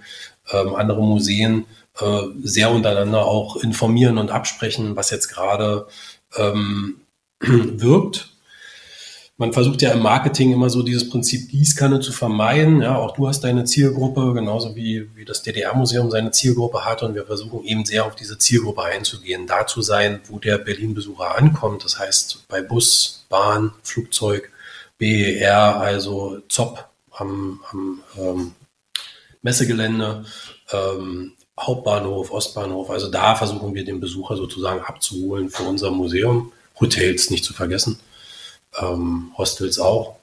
ähm, andere Museen, äh, sehr untereinander auch informieren und absprechen, was jetzt gerade ähm, wirkt man versucht ja im Marketing immer so dieses Prinzip Gießkanne zu vermeiden. Ja, auch du hast deine Zielgruppe, genauso wie, wie das DDR-Museum seine Zielgruppe hat. Und wir versuchen eben sehr auf diese Zielgruppe einzugehen, da zu sein, wo der Berlin-Besucher ankommt. Das heißt, bei Bus, Bahn, Flugzeug, BER, also ZOP am, am ähm, Messegelände, ähm, Hauptbahnhof, Ostbahnhof. Also da versuchen wir den Besucher sozusagen abzuholen für unser Museum. Hotels nicht zu vergessen, ähm, Hostels auch.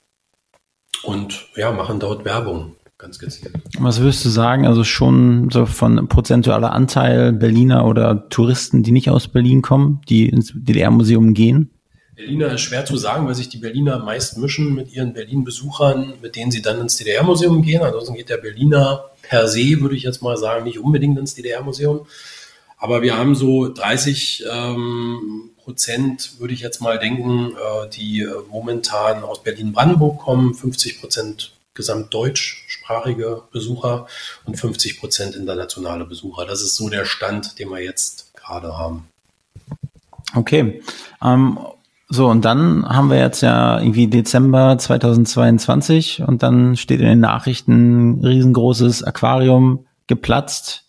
Und ja, machen dort Werbung, ganz gezielt. Was würdest du sagen, also schon so von prozentualer Anteil Berliner oder Touristen, die nicht aus Berlin kommen, die ins DDR-Museum gehen? Berliner ist schwer zu sagen, weil sich die Berliner meist mischen mit ihren Berlin-Besuchern, mit denen sie dann ins DDR-Museum gehen. Ansonsten geht der Berliner per se, würde ich jetzt mal sagen, nicht unbedingt ins DDR-Museum. Aber wir haben so 30 ähm, Prozent, würde ich jetzt mal denken, äh, die äh, momentan aus Berlin-Brandenburg kommen, 50 Prozent gesamtdeutschsprachige Besucher und 50 Prozent internationale Besucher. Das ist so der Stand, den wir jetzt gerade haben. Okay. Ähm, so, und dann haben wir jetzt ja irgendwie Dezember 2022 und dann steht in den Nachrichten ein riesengroßes Aquarium geplatzt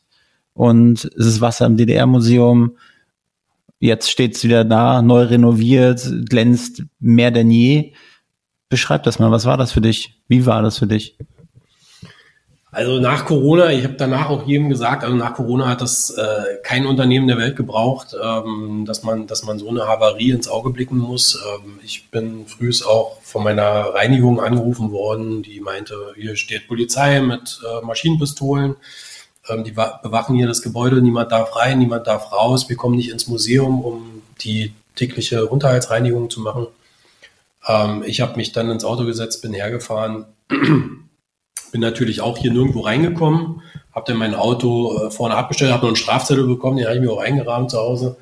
und es ist Wasser im DDR-Museum. Jetzt steht es wieder da, neu renoviert, glänzt mehr denn je. Beschreib das mal, was war das für dich? Wie war das für dich? Also nach Corona, ich habe danach auch jedem gesagt, also nach Corona hat das äh, kein Unternehmen der Welt gebraucht, ähm, dass man, dass man so eine Havarie ins Auge blicken muss. Ähm, ich bin frühs auch von meiner Reinigung angerufen worden, die meinte, hier steht Polizei mit äh, Maschinenpistolen, ähm, die bewachen hier das Gebäude, niemand darf rein, niemand darf raus, wir kommen nicht ins Museum, um die tägliche Unterhaltsreinigung zu machen. Ähm, ich habe mich dann ins Auto gesetzt, bin hergefahren bin natürlich auch hier nirgendwo reingekommen, habe dann mein Auto äh, vorne abgestellt, habe noch einen Strafzettel bekommen, den habe ich mir auch eingerahmt zu Hause.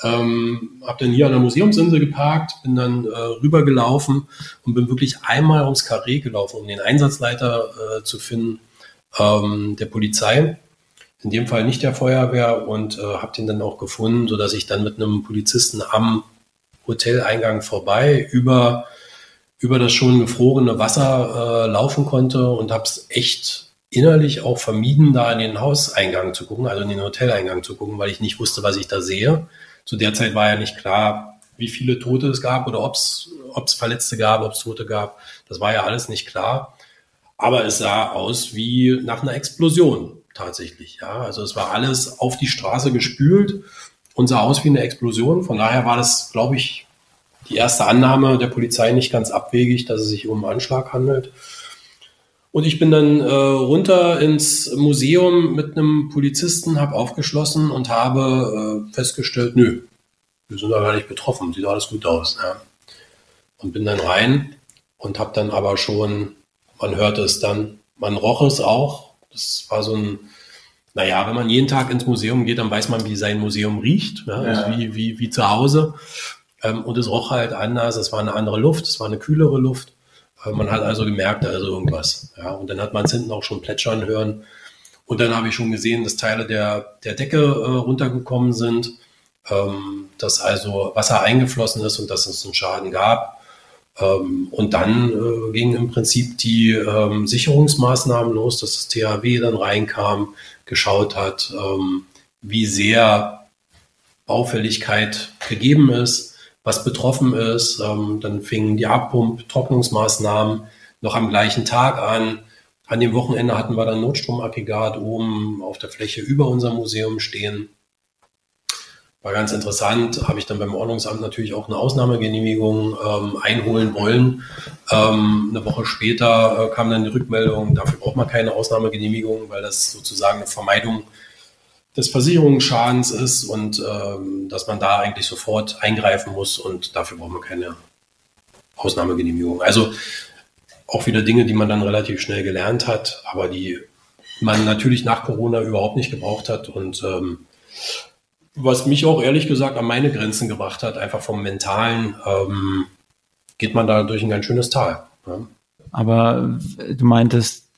Ähm, habe dann hier an der Museumsinsel geparkt, bin dann äh, rübergelaufen und bin wirklich einmal ums Karree gelaufen, um den Einsatzleiter äh, zu finden, ähm, der Polizei. In dem Fall nicht der Feuerwehr und äh, habe den dann auch gefunden, sodass ich dann mit einem Polizisten am Hoteleingang vorbei über über das schon gefrorene Wasser äh, laufen konnte und habe es echt innerlich auch vermieden, da in den Hauseingang zu gucken, also in den Hoteleingang zu gucken, weil ich nicht wusste, was ich da sehe. Zu der Zeit war ja nicht klar, wie viele Tote es gab oder ob es Verletzte gab, ob es Tote gab. Das war ja alles nicht klar. Aber es sah aus wie nach einer Explosion tatsächlich. Ja, also es war alles auf die Straße gespült und sah aus wie eine Explosion. Von daher war das, glaube ich, die erste Annahme der Polizei nicht ganz abwegig, dass es sich um einen Anschlag handelt. Und ich bin dann äh, runter ins Museum mit einem Polizisten, habe aufgeschlossen und habe äh, festgestellt, nö, wir sind da gar nicht betroffen, sieht alles gut aus. Ja. Und bin dann rein und habe dann aber schon, man hörte es dann, man roch es auch. Das war so ein, naja, wenn man jeden Tag ins Museum geht, dann weiß man, wie sein Museum riecht, ja, also ja. wie, wie, wie zu Hause. Ähm, und es roch halt anders, es war eine andere Luft, es war eine kühlere Luft. Äh, man hat also gemerkt, da ist irgendwas. Ja, und dann hat man es hinten auch schon plätschern hören. Und dann habe ich schon gesehen, dass Teile der, der Decke äh, runtergekommen sind, ähm, dass also Wasser eingeflossen ist und dass es einen Schaden gab. Ähm, und dann äh, gingen im Prinzip die ähm, Sicherungsmaßnahmen los, dass das THW dann reinkam, geschaut hat, ähm, wie sehr Baufälligkeit gegeben ist, was betroffen ist. Ähm, dann fingen die Abpump, Trocknungsmaßnahmen noch am gleichen Tag an. An dem Wochenende hatten wir dann Notstromaggregat oben auf der Fläche über unser Museum stehen. War ganz interessant, habe ich dann beim Ordnungsamt natürlich auch eine Ausnahmegenehmigung ähm, einholen wollen. Ähm, eine Woche später äh, kam dann die Rückmeldung, dafür braucht man keine Ausnahmegenehmigung, weil das sozusagen eine Vermeidung des Versicherungsschadens ist und ähm, dass man da eigentlich sofort eingreifen muss und dafür braucht man keine Ausnahmegenehmigung. Also auch wieder Dinge, die man dann relativ schnell gelernt hat, aber die man natürlich nach Corona überhaupt nicht gebraucht hat und ähm, was mich auch ehrlich gesagt an meine Grenzen gebracht hat, einfach vom Mentalen, ähm, geht man da durch ein ganz schönes Tal. Ja. Aber du meintest,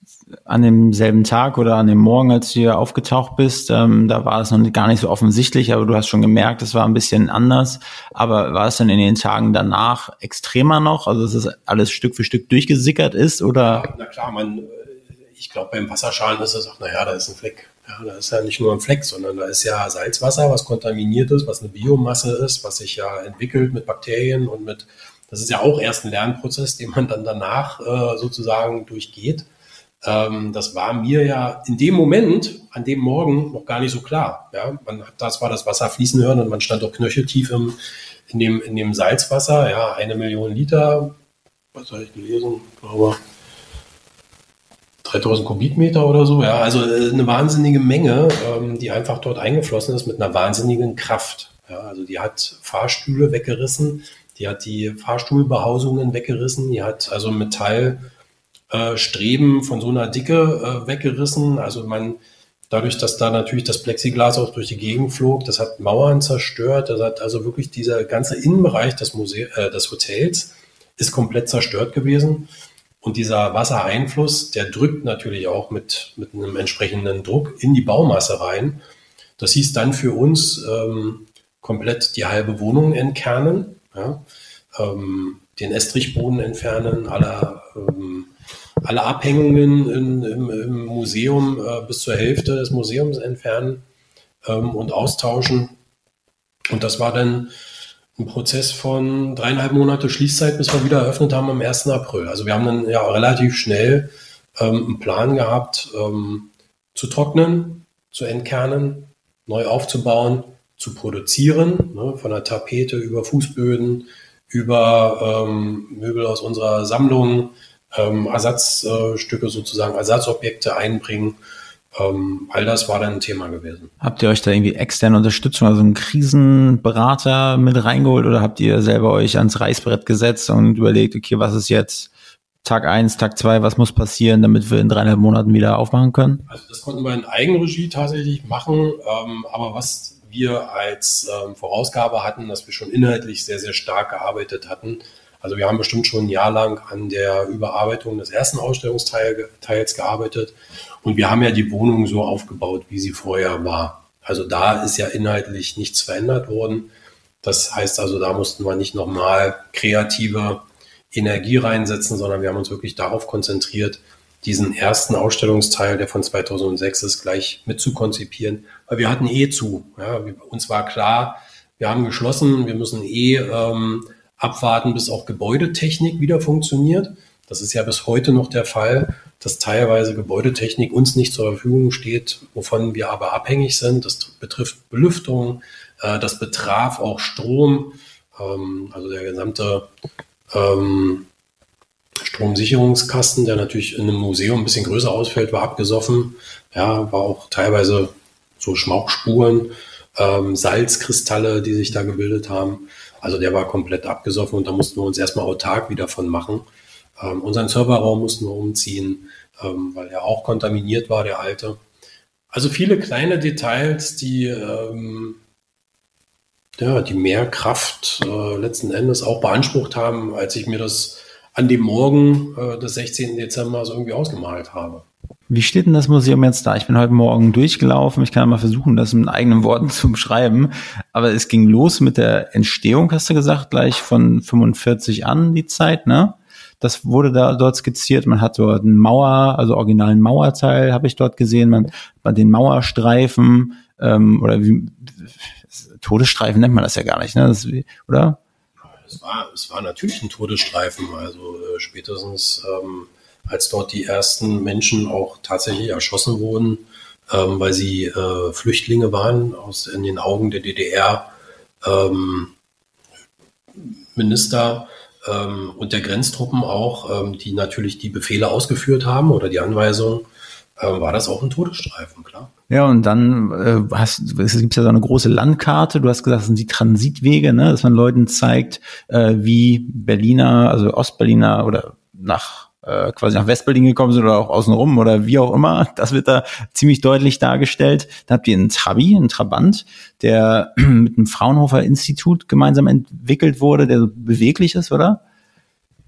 an demselben Tag oder an dem Morgen, als du hier aufgetaucht bist, ähm, da war es noch gar nicht so offensichtlich, aber du hast schon gemerkt, es war ein bisschen anders. Aber war es dann in den Tagen danach extremer noch? Also dass es alles Stück für Stück durchgesickert ist oder? Ja, na klar, man, ich glaube beim Wasserschalen ist es auch, naja, da ist ein Fleck. Ja, da ist ja nicht nur ein Fleck, sondern da ist ja Salzwasser, was kontaminiert ist, was eine Biomasse ist, was sich ja entwickelt mit Bakterien und mit, das ist ja auch erst ein Lernprozess, den man dann danach äh, sozusagen durchgeht. Ähm, das war mir ja in dem Moment, an dem Morgen, noch gar nicht so klar. Ja, man hat das war das Wasser fließen hören und man stand doch knöcheltief im, in, dem, in dem Salzwasser. Ja, eine Million Liter, was habe ich gelesen? Ich glaube, 3000 Kubikmeter oder so. Ja, also äh, eine wahnsinnige Menge, ähm, die einfach dort eingeflossen ist mit einer wahnsinnigen Kraft. Ja, also die hat Fahrstühle weggerissen, die hat die Fahrstuhlbehausungen weggerissen, die hat also Metallstreben äh, von so einer Dicke äh, weggerissen. Also man, dadurch, dass da natürlich das Plexiglas auch durch die Gegend flog, das hat Mauern zerstört, das hat also wirklich dieser ganze Innenbereich des, Muse äh, des Hotels ist komplett zerstört gewesen. Und dieser Wassereinfluss, der drückt natürlich auch mit, mit einem entsprechenden Druck in die Baumasse rein. Das hieß dann für uns ähm, komplett die halbe Wohnung entkernen, ja, ähm, den Estrichboden entfernen, alle, ähm, alle Abhängungen in, im, im, Museum äh, bis zur Hälfte des Museums entfernen ähm, und austauschen. Und das war dann ein Prozess von dreieinhalb Monate Schließzeit, bis wir wieder eröffnet haben am 1. April. Also wir haben dann ja relativ schnell ähm, einen Plan gehabt, ähm, zu trocknen, zu entkernen, neu aufzubauen, zu produzieren, ne, von der Tapete über Fußböden, über ähm, Möbel aus unserer Sammlung, ähm, Ersatzstücke sozusagen, Ersatzobjekte einbringen ähm, all das war dann ein Thema gewesen. Habt ihr euch da irgendwie externe Unterstützung, also einen Krisenberater mit reingeholt oder habt ihr selber euch ans Reißbrett gesetzt und überlegt, okay, was ist jetzt Tag eins, Tag zwei, was muss passieren, damit wir in dreieinhalb Monaten wieder aufmachen können? Also das konnten wir in Eigenregie tatsächlich machen, ähm, aber was wir als ähm, Vorausgabe hatten, dass wir schon inhaltlich sehr, sehr stark gearbeitet hatten. Also wir haben bestimmt schon ein Jahr lang an der Überarbeitung des ersten Ausstellungsteils gearbeitet und wir haben ja die Wohnung so aufgebaut, wie sie vorher war. Also da ist ja inhaltlich nichts verändert worden. Das heißt also, da mussten wir nicht nochmal kreative Energie reinsetzen, sondern wir haben uns wirklich darauf konzentriert, diesen ersten Ausstellungsteil, der von 2006 ist, gleich mit zu konzipieren, weil wir hatten eh zu. Ja, uns war klar, wir haben geschlossen, wir müssen eh ähm, abwarten, bis auch Gebäudetechnik wieder funktioniert. Das ist ja bis heute noch der Fall dass teilweise Gebäudetechnik uns nicht zur Verfügung steht, wovon wir aber abhängig sind. Das betrifft Belüftung, äh, das betraf auch Strom, ähm, also der gesamte ähm, Stromsicherungskasten, der natürlich in einem Museum ein bisschen größer ausfällt, war abgesoffen. Ja, war auch teilweise so Schmauchspuren, ähm, Salzkristalle, die sich da gebildet haben. Also der war komplett abgesoffen und da mussten wir uns erstmal autark wieder von machen. Ähm, unseren Serverraum mussten wir umziehen, ähm, weil er auch kontaminiert war, der alte. Also viele kleine Details, die, ähm, ja, die mehr Kraft äh, letzten Endes auch beansprucht haben, als ich mir das an dem Morgen äh, des 16. Dezember so irgendwie ausgemalt habe. Wie steht denn das Museum jetzt da? Ich bin heute Morgen durchgelaufen. Ich kann mal versuchen, das in eigenen Worten zu beschreiben. Aber es ging los mit der Entstehung, hast du gesagt, gleich von 45 an die Zeit, ne? Das wurde da dort skizziert. Man hat dort einen Mauer, also originalen Mauerteil habe ich dort gesehen. Man, man den Mauerstreifen ähm, oder wie Todesstreifen nennt man das ja gar nicht, ne? Das, oder? Es war, es war natürlich ein Todesstreifen. Also äh, spätestens ähm, als dort die ersten Menschen auch tatsächlich erschossen wurden, ähm, weil sie äh, Flüchtlinge waren aus in den Augen der DDR. Ähm, ähm, und der Grenztruppen auch, ähm, die natürlich die Befehle ausgeführt haben oder die Anweisungen, äh, war das auch ein Todesstreifen, klar. Ja, und dann äh, hast, es gibt ja so eine große Landkarte. Du hast gesagt, das sind die Transitwege, ne? dass man Leuten zeigt, äh, wie Berliner, also Ostberliner oder nach äh, quasi nach Westberlin gekommen sind oder auch außenrum oder wie auch immer. Das wird da ziemlich deutlich dargestellt. Da habt ihr einen Trabi, einen Trabant, der mit dem Fraunhofer Institut gemeinsam entwickelt wurde, der so beweglich ist, oder?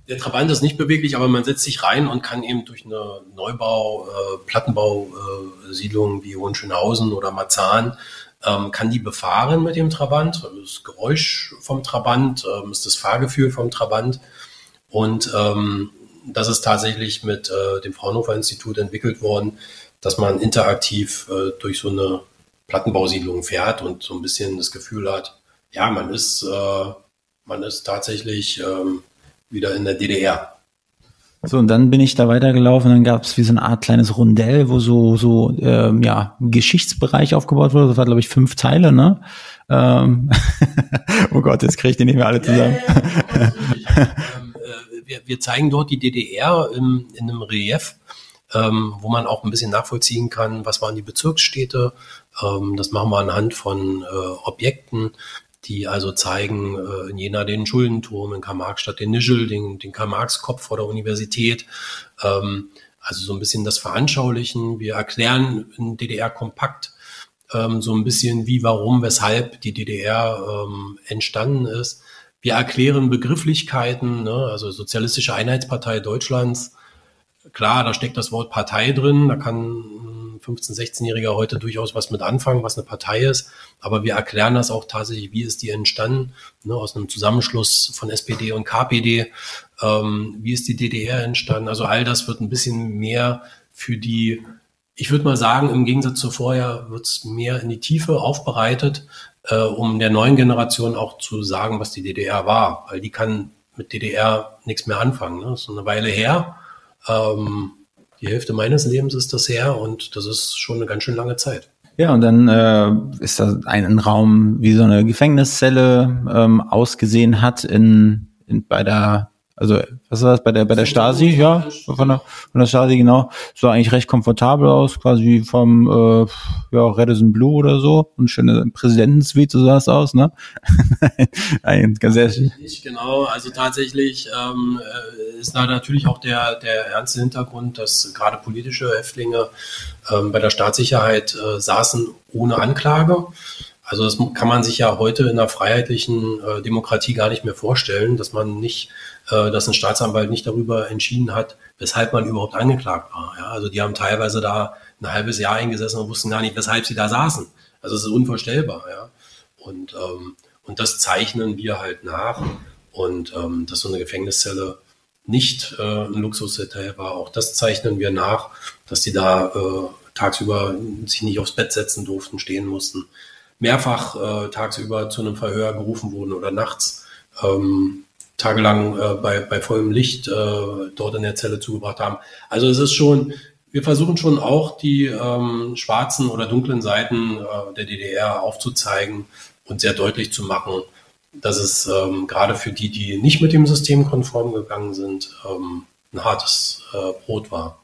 Der Trabant ist nicht beweglich, aber man setzt sich rein und kann eben durch eine Neubau, äh, Plattenbausiedlung äh, wie Hohenschönhausen oder Marzahn ähm, kann die befahren mit dem Trabant. Das Geräusch vom Trabant ähm, ist das Fahrgefühl vom Trabant. Und ähm, das ist tatsächlich mit äh, dem Fraunhofer Institut entwickelt worden, dass man interaktiv äh, durch so eine Plattenbausiedlung fährt und so ein bisschen das Gefühl hat, ja, man ist, äh, man ist tatsächlich ähm, wieder in der DDR. So, und dann bin ich da weitergelaufen, dann gab es wie so eine Art kleines Rundell, wo so, so ähm, ja, Geschichtsbereich aufgebaut wurde. Das war, glaube ich, fünf Teile, ne? Ähm oh Gott, jetzt kriege ich die nicht mehr alle zusammen. Ja, ja, wir, wir, zeigen dort die DDR im, in einem Relief, ähm, wo man auch ein bisschen nachvollziehen kann, was waren die Bezirksstädte. Ähm, das machen wir anhand von äh, Objekten die also zeigen, äh, in Jena den Schuldenturm, in Karl-Marx-Stadt den Nischel, den, den Karl-Marx-Kopf vor der Universität. Ähm, also so ein bisschen das Veranschaulichen. Wir erklären in DDR kompakt ähm, so ein bisschen, wie, warum, weshalb die DDR ähm, entstanden ist. Wir erklären Begrifflichkeiten, ne? also Sozialistische Einheitspartei Deutschlands. Klar, da steckt das Wort Partei drin, da kann 15-, 16-Jähriger heute durchaus was mit anfangen, was eine Partei ist. Aber wir erklären das auch tatsächlich, wie ist die entstanden, ne, aus einem Zusammenschluss von SPD und KPD. Ähm, wie ist die DDR entstanden? Also all das wird ein bisschen mehr für die, ich würde mal sagen, im Gegensatz zu vorher wird es mehr in die Tiefe aufbereitet, äh, um der neuen Generation auch zu sagen, was die DDR war. Weil die kann mit DDR nichts mehr anfangen. Ne? Das ist eine Weile her. Ähm, die Hälfte meines Lebens ist das her und das ist schon eine ganz schön lange Zeit. Ja, und dann äh, ist da ein, ein Raum, wie so eine Gefängniszelle ähm, ausgesehen hat in, in bei der also, was war das bei der, bei der Stasi? Ja, von der, von der Stasi, genau. Sah eigentlich recht komfortabel aus, quasi vom, äh, ja, Redison Blue oder so. Und schöne Präsidentensuite, so sah es aus, ne? Nein, ganz ehrlich. Genau, also tatsächlich ähm, äh, ist da natürlich auch der, der ernste Hintergrund, dass gerade politische Häftlinge ähm, bei der Staatssicherheit äh, saßen ohne Anklage. Also das kann man sich ja heute in einer freiheitlichen äh, Demokratie gar nicht mehr vorstellen, dass man nicht dass ein Staatsanwalt nicht darüber entschieden hat, weshalb man überhaupt angeklagt war. Ja, also die haben teilweise da ein halbes Jahr eingesessen und wussten gar nicht, weshalb sie da saßen. Also es ist unvorstellbar. Ja. Und, ähm, und das zeichnen wir halt nach. Und ähm, dass so eine Gefängniszelle nicht äh, ein Luxushotel war, auch das zeichnen wir nach, dass die da äh, tagsüber sich nicht aufs Bett setzen durften, stehen mussten, mehrfach äh, tagsüber zu einem Verhör gerufen wurden oder nachts. Ähm, tagelang äh, bei, bei vollem Licht äh, dort in der Zelle zugebracht haben. Also es ist schon, wir versuchen schon auch die ähm, schwarzen oder dunklen Seiten äh, der DDR aufzuzeigen und sehr deutlich zu machen, dass es ähm, gerade für die, die nicht mit dem System konform gegangen sind, ähm, ein hartes äh, Brot war.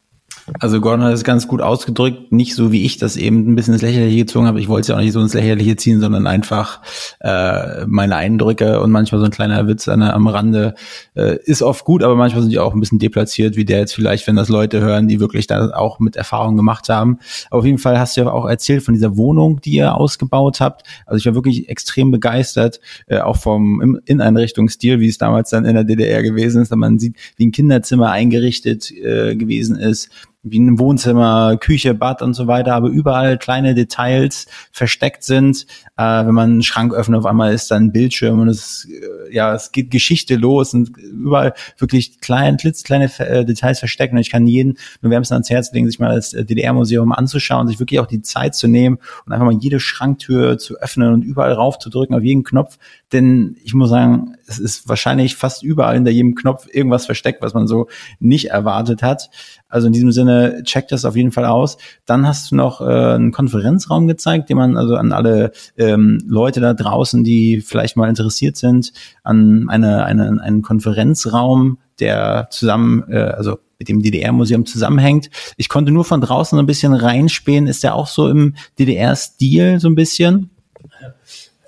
Also Gordon hat es ganz gut ausgedrückt, nicht so wie ich das eben ein bisschen ins Lächerliche gezogen habe. Ich wollte es ja auch nicht so ins Lächerliche ziehen, sondern einfach äh, meine Eindrücke und manchmal so ein kleiner Witz an, am Rande äh, ist oft gut, aber manchmal sind die auch ein bisschen deplatziert, wie der jetzt vielleicht, wenn das Leute hören, die wirklich da auch mit Erfahrung gemacht haben. auf jeden Fall hast du ja auch erzählt von dieser Wohnung, die ihr ausgebaut habt. Also ich war wirklich extrem begeistert, äh, auch vom Inneneinrichtungsstil, wie es damals dann in der DDR gewesen ist. Man sieht, wie ein Kinderzimmer eingerichtet äh, gewesen ist wie ein Wohnzimmer, Küche, Bad und so weiter, aber überall kleine Details versteckt sind. Äh, wenn man einen Schrank öffnet, auf einmal ist da ein Bildschirm und es, äh, ja, es geht Geschichte los und überall wirklich kleine, klitzkleine äh, Details versteckt. Und ich kann jeden nur wärmstens ans Herz legen, sich mal das äh, DDR-Museum anzuschauen, sich wirklich auch die Zeit zu nehmen und einfach mal jede Schranktür zu öffnen und überall raufzudrücken auf jeden Knopf. Denn ich muss sagen, es ist wahrscheinlich fast überall hinter jedem Knopf irgendwas versteckt, was man so nicht erwartet hat. Also in diesem Sinne, check das auf jeden Fall aus. Dann hast du noch äh, einen Konferenzraum gezeigt, den man also an alle ähm, Leute da draußen, die vielleicht mal interessiert sind, an eine, eine, einen Konferenzraum, der zusammen, äh, also mit dem DDR-Museum zusammenhängt. Ich konnte nur von draußen so ein bisschen reinspähen. Ist der auch so im DDR-Stil so ein bisschen?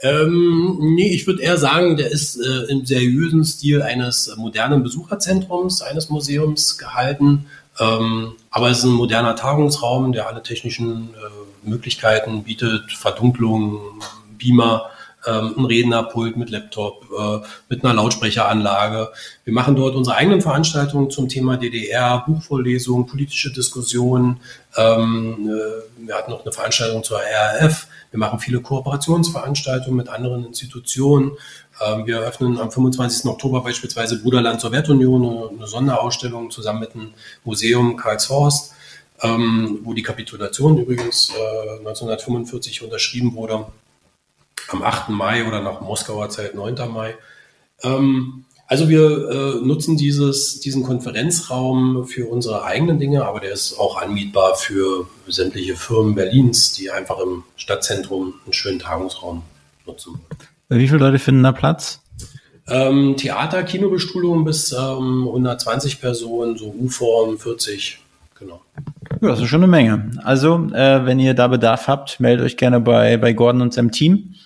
Ähm, nee, ich würde eher sagen, der ist äh, im seriösen Stil eines modernen Besucherzentrums, eines Museums gehalten. Ähm, aber es ist ein moderner Tagungsraum, der alle technischen äh, Möglichkeiten bietet, Verdunklung, Beamer, ähm, ein Rednerpult mit Laptop, äh, mit einer Lautsprecheranlage. Wir machen dort unsere eigenen Veranstaltungen zum Thema DDR, Buchvorlesungen, politische Diskussionen. Ähm, äh, wir hatten noch eine Veranstaltung zur RAF. Wir machen viele Kooperationsveranstaltungen mit anderen Institutionen. Ähm, wir eröffnen am 25. Oktober beispielsweise Bruderland Sowjetunion, eine Sonderausstellung zusammen mit dem Museum Karlshorst, ähm, wo die Kapitulation übrigens 1945 äh, unterschrieben wurde, am 8. Mai oder nach Moskauer Zeit 9. Mai. Ähm, Also wir äh, nutzen dieses, diesen Konferenzraum für unsere eigenen Dinge, aber der ist auch anmietbar für sämtliche Firmen Berlins, die einfach im Stadtzentrum einen schönen Tagungsraum nutzen. Wie viele Leute finden da Platz? Ähm, Theater, Kinobestuhlung bis ähm, 120 Personen, so U-Form 40, genau. Ja, das ist schon eine Menge. Also, äh, wenn ihr da Bedarf habt, meldet euch gerne bei, bei Gordon und seinem Team.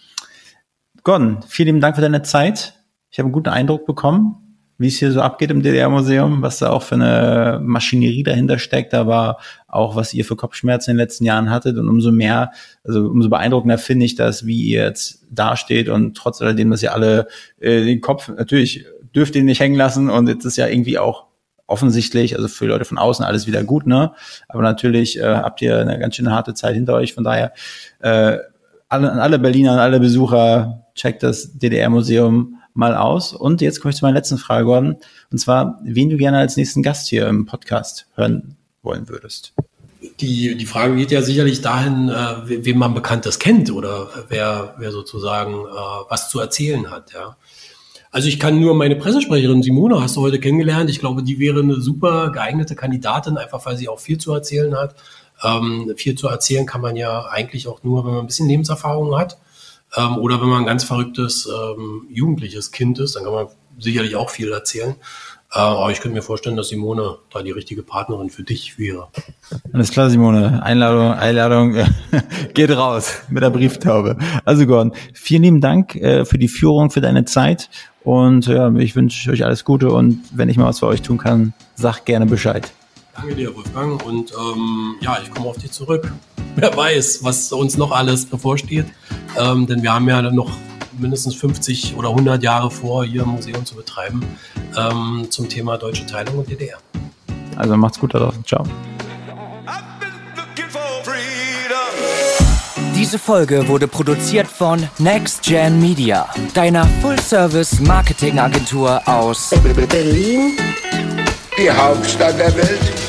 Gordon, vielen Dank für deine Zeit. Ich habe einen guten Eindruck bekommen, wie es hier so abgeht im DDR-Museum, was da auch für eine Maschinerie dahinter steckt. War auch, was ihr für Kopfschmerzen in den letzten Jahren hattet. Und umso mehr, also umso beeindruckender finde ich das, wie ihr jetzt dasteht und trotz alledem, dass ihr alle äh, den Kopf, natürlich dürft ihr nicht hängen lassen und jetzt ist ja irgendwie auch offensichtlich, also für Leute von außen alles wieder gut, ne? Aber natürlich äh, habt ihr eine ganz schön harte Zeit hinter euch. Von daher äh, alle, an alle Berliner, an alle Besucher, checkt das DDR-Museum mal aus. Und jetzt komme ich zu meiner letzten Frage, Gordon. Und zwar, wen du gerne als nächsten Gast hier im Podcast hören wollen würdest. Die, die Frage geht ja sicherlich dahin, äh, wem man Bekanntes kennt oder wer, wer sozusagen äh, was zu erzählen hat. Ja. Also ich kann nur meine Pressesprecherin Simone, hast du heute kennengelernt. Ich glaube, die wäre eine super geeignete Kandidatin, einfach weil sie auch viel zu erzählen hat. Ähm, viel zu erzählen kann man ja eigentlich auch nur, wenn man ein bisschen Lebenserfahrung hat. Ähm, oder wenn man ein ganz verrücktes ähm, jugendliches Kind ist, dann kann man sicherlich auch viel erzählen. Äh, aber ich könnte mir vorstellen, dass Simone da die richtige Partnerin für dich wäre. Alles klar, Simone. Einladung, Einladung geht raus mit der Brieftaube. Also Gordon, vielen lieben Dank äh, für die Führung, für deine Zeit. Und ja, ich wünsche euch alles Gute und wenn ich mal was für euch tun kann, sag gerne Bescheid. Danke dir, Wolfgang. Und ähm, ja, ich komme auf dich zurück. Wer weiß, was uns noch alles bevorsteht. Ähm, denn wir haben ja noch mindestens 50 oder 100 Jahre vor, hier ein Museum zu betreiben ähm, zum Thema deutsche Teilung und DDR. Also macht's gut da draußen. Ciao. Diese Folge wurde produziert von Next Gen Media, deiner Full-Service-Marketing-Agentur aus Berlin, die Hauptstadt der Welt.